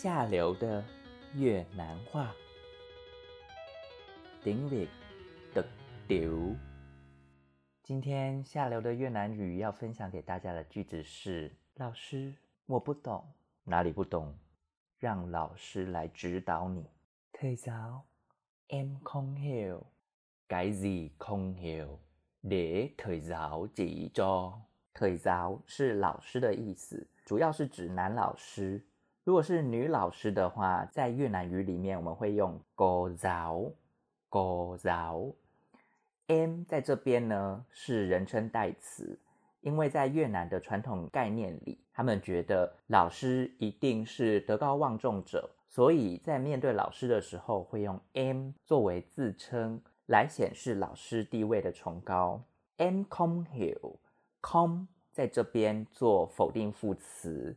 下流的越南话。顶礼的丢。今天下流的越南语要分享给大家的句子是：老师，我不懂，哪里不懂？让老师来指导你。Thầy giáo, em không hiểu. Cái gì không hiểu? Để thầy giáo chỉ cho. Thầy giáo 是老师的意思，主要是指男老师。如果是女老师的话，在越南语里面我们会用 cô giáo, cô giáo。M 在这边呢是人称代词，因为在越南的传统概念里，他们觉得老师一定是德高望重者，所以在面对老师的时候会用 M 作为自称，来显示老师地位的崇高。em không hiểu，không 在这边做否定副词，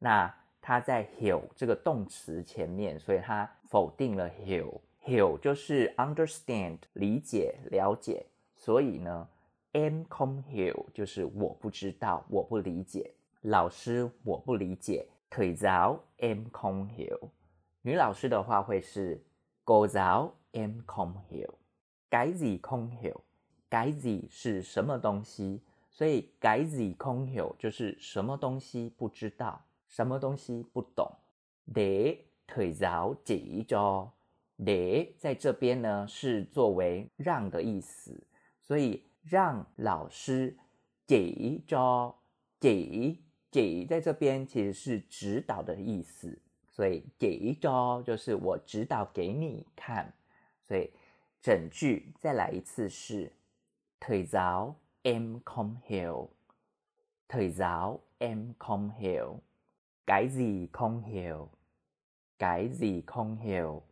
那它在 heal 这个动词前面所以它否定了 heal heal 就是 understand 理解了解。所以呢，am come heal 就是我不知道我不理解。老师我不理解。腿早 am come heal 女老师的话会是 go zhao i'm come heal 改 z 空 hill 改 z 是什么东西？所以改 z 空 hill 就是什么东西不知道什么东西不懂。Để thầy giáo chỉ cho。để 在这边呢是作为让的意思，所以让老师给招给给在这边其实是指导的意思，所以给招就是我指导给你看。所以整句再来一次是：Thầy giáo em không hiểu。Thầy giáo em không hiểu。Cái gì không hiểu? Cái gì không hiểu?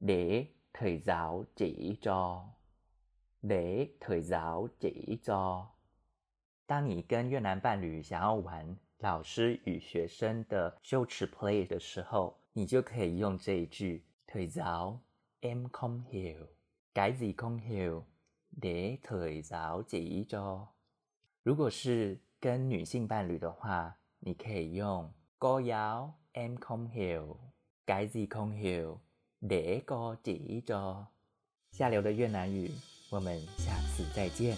Để thầy giáo chỉ cho. Để thầy giáo chỉ cho. 当你跟越南伴侣想要玩老师与学生的羞耻 play 的时候，你就可以用这一句 Thầy giáo em không hiểu. Cái gì không hiểu? Để thầy giáo chỉ cho. 如果是跟女性伴侣的话， 你可以用 Cô giáo em không hiểu. Cái gì không hiểu? Để cô chỉ cho. 下流的越南语，我们下次再见。